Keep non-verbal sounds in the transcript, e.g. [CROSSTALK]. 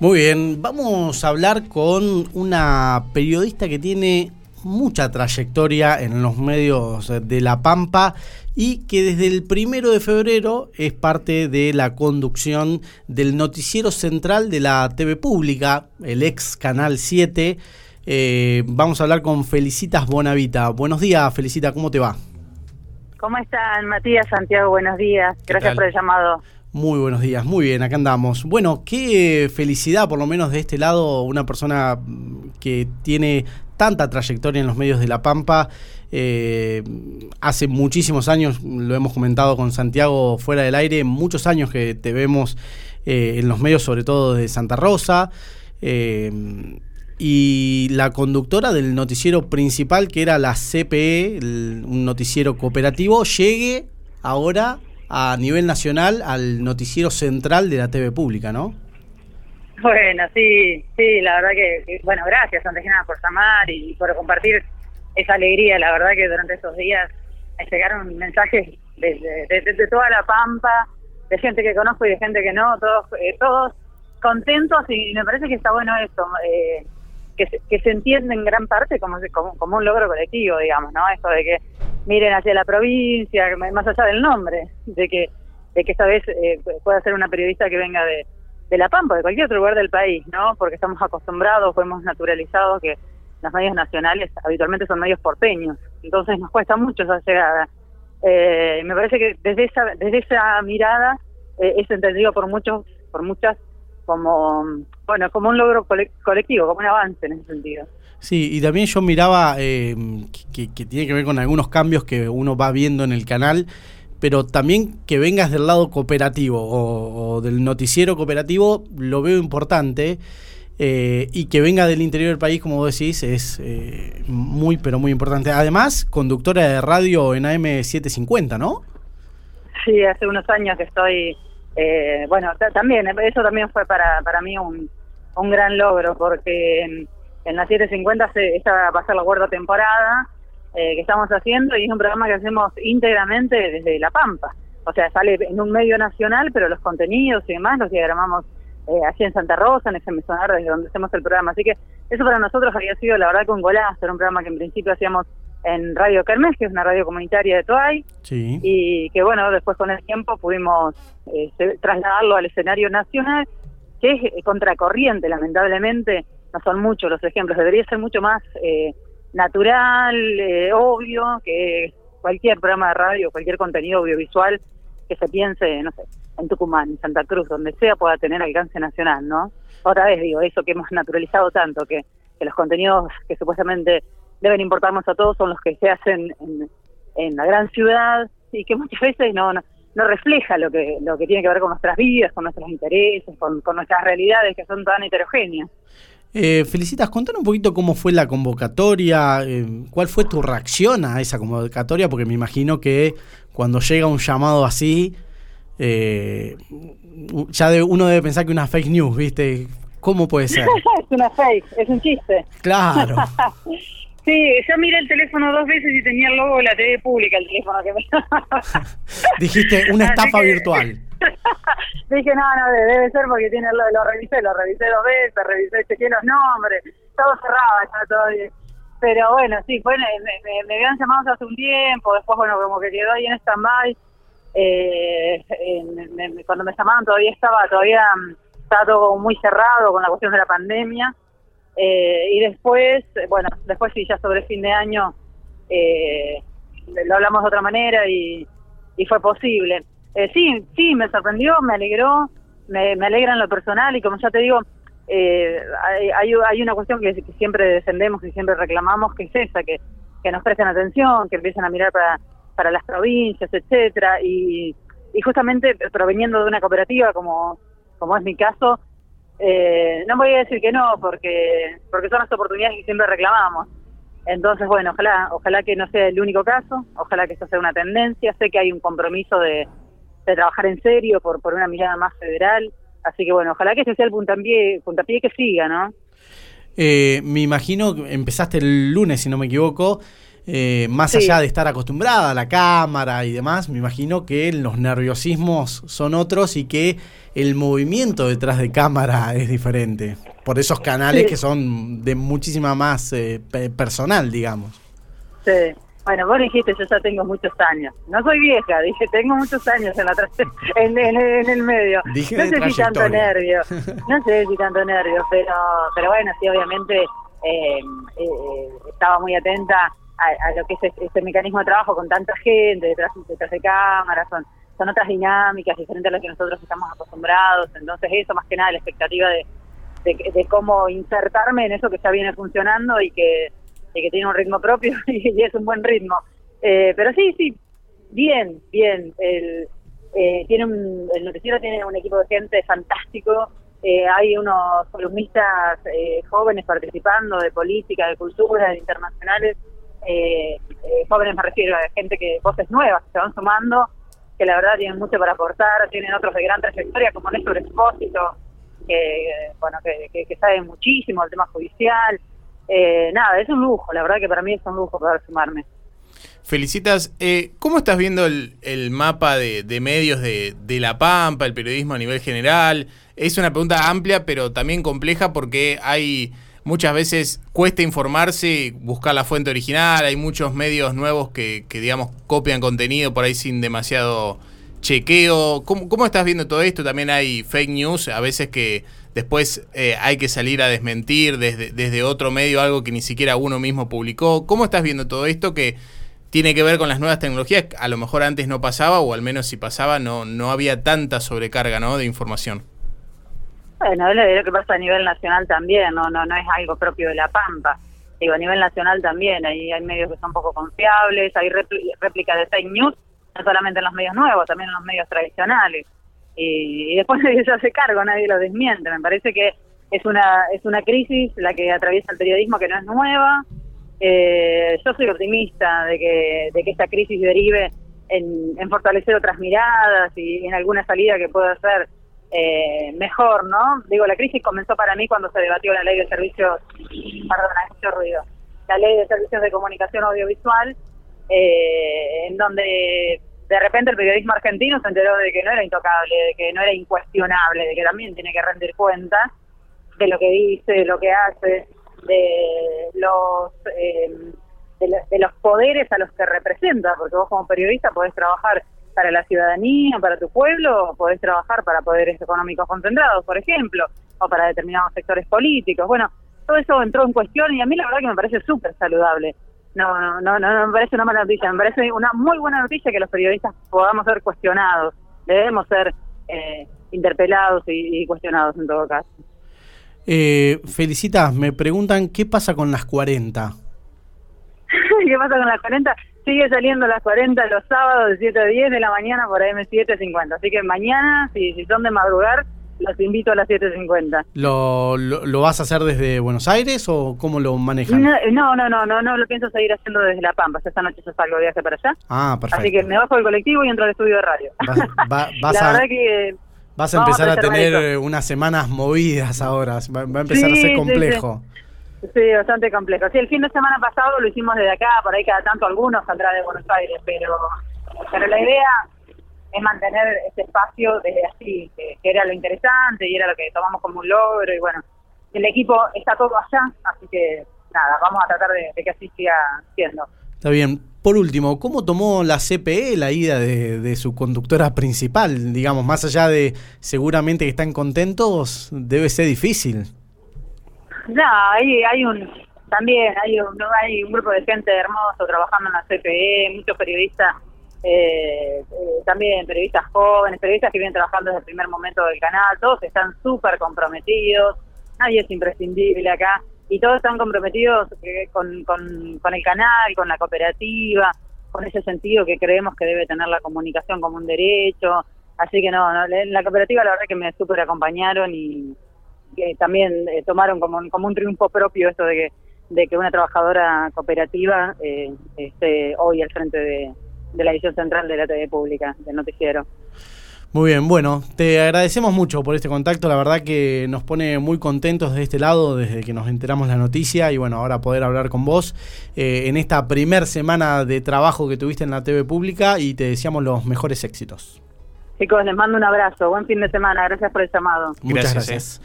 Muy bien, vamos a hablar con una periodista que tiene mucha trayectoria en los medios de La Pampa y que desde el primero de febrero es parte de la conducción del noticiero central de la TV Pública, el ex Canal 7. Eh, vamos a hablar con Felicitas Bonavita. Buenos días, Felicita, ¿cómo te va? ¿Cómo están, Matías, Santiago? Buenos días. Gracias por el llamado. Muy buenos días, muy bien, acá andamos. Bueno, qué felicidad, por lo menos de este lado, una persona que tiene tanta trayectoria en los medios de La Pampa. Eh, hace muchísimos años, lo hemos comentado con Santiago fuera del aire, muchos años que te vemos eh, en los medios, sobre todo de Santa Rosa. Eh, y la conductora del noticiero principal, que era la CPE, un noticiero cooperativo, llegue ahora a nivel nacional al noticiero central de la TV pública, ¿no? Bueno, sí, sí, la verdad que, bueno, gracias antes por llamar y por compartir esa alegría, la verdad que durante esos días me llegaron mensajes de, toda la pampa, de gente que conozco y de gente que no, todos, eh, todos contentos y me parece que está bueno esto, eh, que, se, que se entiende en gran parte como, como, como un logro colectivo, digamos, ¿no? Esto de que miren hacia la provincia, más allá del nombre, de que, de que esta vez eh, pueda ser una periodista que venga de, La Pampa, de cualquier otro lugar del país, ¿no? Porque estamos acostumbrados o hemos naturalizado que los medios nacionales habitualmente son medios porteños, entonces nos cuesta mucho esa llegada. Eh, me parece que desde esa, desde esa mirada eh, es entendido por muchos, por muchas como, bueno, como un logro colectivo, como un avance en ese sentido. Sí, y también yo miraba eh, que, tiene que ver con algunos cambios que uno va viendo en el canal, pero también que vengas del lado cooperativo o, del noticiero cooperativo, lo veo importante. Eh, y que venga del interior del país, como vos decís, es eh, muy, pero muy importante. Además, conductora de radio en AM750, ¿no? Sí, hace unos años que estoy, bueno, también, eso también fue para, para mí un, un gran logro, porque en la 750 se, esta va a ser la cuarta temporada eh, que estamos haciendo y es un programa que hacemos íntegramente desde La Pampa. O sea, sale en un medio nacional, pero los contenidos y demás los diagramamos eh, en Santa Rosa, en ese mesonar desde donde hacemos el programa. Así que eso para nosotros había sido, la verdad, con golazo. Era un programa que en principio hacíamos en Radio Kermés, que es una radio comunitaria de Toay, y que bueno, después con el tiempo pudimos eh, trasladarlo al escenario nacional, que es contracorriente, lamentablemente, no son muchos los ejemplos, debería ser mucho más eh, natural, eh, obvio, que cualquier programa de radio, cualquier contenido audiovisual que se piense, no sé, en Tucumán, en Santa Cruz, donde sea, pueda tener alcance nacional, ¿no? Otra vez digo, eso que hemos naturalizado tanto, que, los contenidos que supuestamente deben importarnos a todos son los que se hacen en, la gran ciudad y que muchas veces no, no, refleja lo que, lo que tiene que ver con nuestras vidas, con nuestros intereses, con, con nuestras realidades que son tan heterogéneas. Eh, Felicitas, contanos un poquito cómo fue la convocatoria, eh, cuál fue tu reacción a esa convocatoria, porque me imagino que cuando llega un llamado así, eh, ya uno debe pensar que una fake news, ¿viste? ¿Cómo puede ser? [LAUGHS] es una fake, es un chiste. Claro. [LAUGHS] sí, yo miré el teléfono dos veces y tenía el logo de la TV pública el teléfono que me... [LAUGHS] Dijiste una estafa virtual. [LAUGHS] Dije, no, no, debe ser porque tiene lo, revisé, lo revisé dos veces, revisé, chequeé los nombres, todo cerrado, estaba todo. Pero bueno, sí, bueno, me, me, habían llamado hace un tiempo, después, bueno, como que quedó ahí en stand-by. Eh, cuando me llamaron todavía estaba, todavía mm, estaba todo muy cerrado con la cuestión de la pandemia. Eh, y después, bueno, después sí, ya sobre fin de año eh, lo hablamos de otra manera y fue posible. Eh, sí, sí, me sorprendió, me alegró, me, me alegra en lo personal y como ya te digo, eh, hay, hay una cuestión que, siempre defendemos, y siempre reclamamos, que es esa, que, que nos presten atención, que empiecen a mirar para, para las provincias, etcétera y, y justamente proveniendo de una cooperativa como, como es mi caso, eh, no voy a decir que no, porque, porque son las oportunidades que siempre reclamamos. Entonces, bueno, ojalá, ojalá que no sea el único caso, ojalá que esto sea una tendencia. Sé que hay un compromiso de, de trabajar en serio por, por una mirada más federal. Así que bueno, ojalá que ese sea el puntapié, que siga, ¿no? Eh, me imagino que empezaste el lunes, si no me equivoco. eh, más allá de estar acostumbrada a la cámara y demás, me imagino que los nerviosismos son otros y que el movimiento detrás de cámara es diferente. Por esos canales que son de muchísima más eh, personal, digamos. Sí. Bueno, vos dijiste, yo ya tengo muchos años. No soy vieja, dije, tengo muchos años en, la [LAUGHS] en, el medio. no sé si tanto nervio, [LAUGHS] no sé si tanto nervio, pero, pero bueno, sí, obviamente eh, eh, estaba muy atenta a, lo que es este, este, mecanismo de trabajo con tanta gente detrás, detrás de cámaras, son, son otras dinámicas diferentes a las que nosotros estamos acostumbrados, entonces eso más que nada la expectativa de, de, cómo insertarme en eso que ya viene funcionando y que, que tiene un ritmo propio [LAUGHS] y, es un buen ritmo. Eh, pero sí, sí, bien, bien. El, eh, tiene un, el noticiero tiene un equipo de gente fantástico. Eh, hay unos columnistas jóvenes participando de política, de cultura, de internacionales eh, eh, jóvenes me refiero a gente que, voces nuevas que se van sumando, que la verdad tienen mucho para aportar, tienen otros de gran trayectoria como Néstor Expósito, que, bueno, que, que, sabe muchísimo del tema judicial. Eh, nada, es un lujo, la verdad que para mí es un lujo poder sumarme. Felicitas. Eh, ¿Cómo estás viendo el, el mapa de, de medios de, de, La Pampa, el periodismo a nivel general? Es una pregunta amplia, pero también compleja porque hay muchas veces cuesta informarse, buscar la fuente original, hay muchos medios nuevos que, que digamos, copian contenido por ahí sin demasiado chequeo. ¿Cómo, ¿Cómo, estás viendo todo esto? También hay fake news, a veces que después eh, hay que salir a desmentir desde, desde otro medio algo que ni siquiera uno mismo publicó. ¿Cómo estás viendo todo esto que tiene que ver con las nuevas tecnologías? A lo mejor antes no pasaba, o al menos si pasaba, no, no había tanta sobrecarga ¿no? de información. Bueno, es lo que pasa a nivel nacional también, no, no, no es algo propio de La Pampa. Digo, a nivel nacional también, hay, hay medios que son poco confiables, hay réplicas de fake news, no solamente en los medios nuevos, también en los medios tradicionales. Y, después [LAUGHS] nadie se hace cargo, nadie lo desmiente. Me parece que es una, es una crisis la que atraviesa el periodismo que no es nueva. Eh, yo soy optimista de que, de que esta crisis derive en, en fortalecer otras miradas y en alguna salida que pueda ser eh, mejor, ¿no? Digo, la crisis comenzó para mí cuando se debatió la ley de servicios, perdón, mucho ruido, la ley de servicios de comunicación audiovisual, eh, en donde de repente el periodismo argentino se enteró de que no era intocable, de que no era incuestionable, de que también tiene que rendir cuentas de lo que dice, de lo que hace, de los eh, de, los poderes a los que representa, porque vos como periodista podés trabajar para la ciudadanía, para tu pueblo, podés trabajar para poderes económicos concentrados, por ejemplo, o para determinados sectores políticos. Bueno, todo eso entró en cuestión y a mí la verdad que me parece súper saludable. No, no, no, no me parece una mala noticia, me parece una muy buena noticia que los periodistas podamos ser cuestionados, debemos ser eh, interpelados y, cuestionados en todo caso. Eh, Felicitas, me preguntan qué pasa con las 40. [LAUGHS] ¿Qué pasa con las 40? Sigue saliendo las 40 los sábados de 7 a 10 de la mañana por AM750. Así que mañana, si, si son de madrugar, los invito a las 7.50. ¿Lo, lo, ¿Lo vas a hacer desde Buenos Aires o cómo lo manejan? No, no, no, no, no, lo pienso seguir haciendo desde La Pampa. Esta noche yo salgo de viaje para allá. Ah, perfecto. Así que me bajo del colectivo y entro al estudio de radio. Vas, [LAUGHS] La verdad que... Vas a empezar a, tener unas semanas movidas ahora. Va, a empezar a ser complejo. Sí, bastante complejo. Sí, el fin de semana pasado lo hicimos desde acá, por ahí cada tanto algunos saldrá de Buenos Aires, pero, pero la idea es mantener este espacio desde así, que, era lo interesante y era lo que tomamos como un logro y bueno, el equipo está todo allá, así que nada, vamos a tratar de, que así siga siendo. Está bien. Por último, ¿cómo tomó la CPE la ida de, de, su conductora principal? Digamos, más allá de seguramente que están contentos, debe ser difícil. No, hay, hay un también hay un, hay un grupo de gente hermoso trabajando en la CPE, muchos periodistas, eh, eh, también periodistas jóvenes, periodistas que vienen trabajando desde el primer momento del canal, todos están súper comprometidos, nadie es imprescindible acá, y todos están comprometidos eh, con, con, el canal, con la cooperativa, con ese sentido que creemos que debe tener la comunicación como un derecho, así que no, no la cooperativa la verdad que me súper acompañaron y que también eh, tomaron como, como un triunfo propio esto de que, de que una trabajadora cooperativa esté hoy al frente de, de la edición central de la TV pública, del noticiero. Muy bien, bueno, te agradecemos mucho por este contacto, la verdad que nos pone muy contentos de este lado desde que nos enteramos la noticia y bueno, ahora poder hablar con vos eh, en esta primer semana de trabajo que tuviste en la TV pública y te deseamos los mejores éxitos. Chicos, les mando un abrazo, buen fin de semana, gracias por el llamado. Muchas gracias.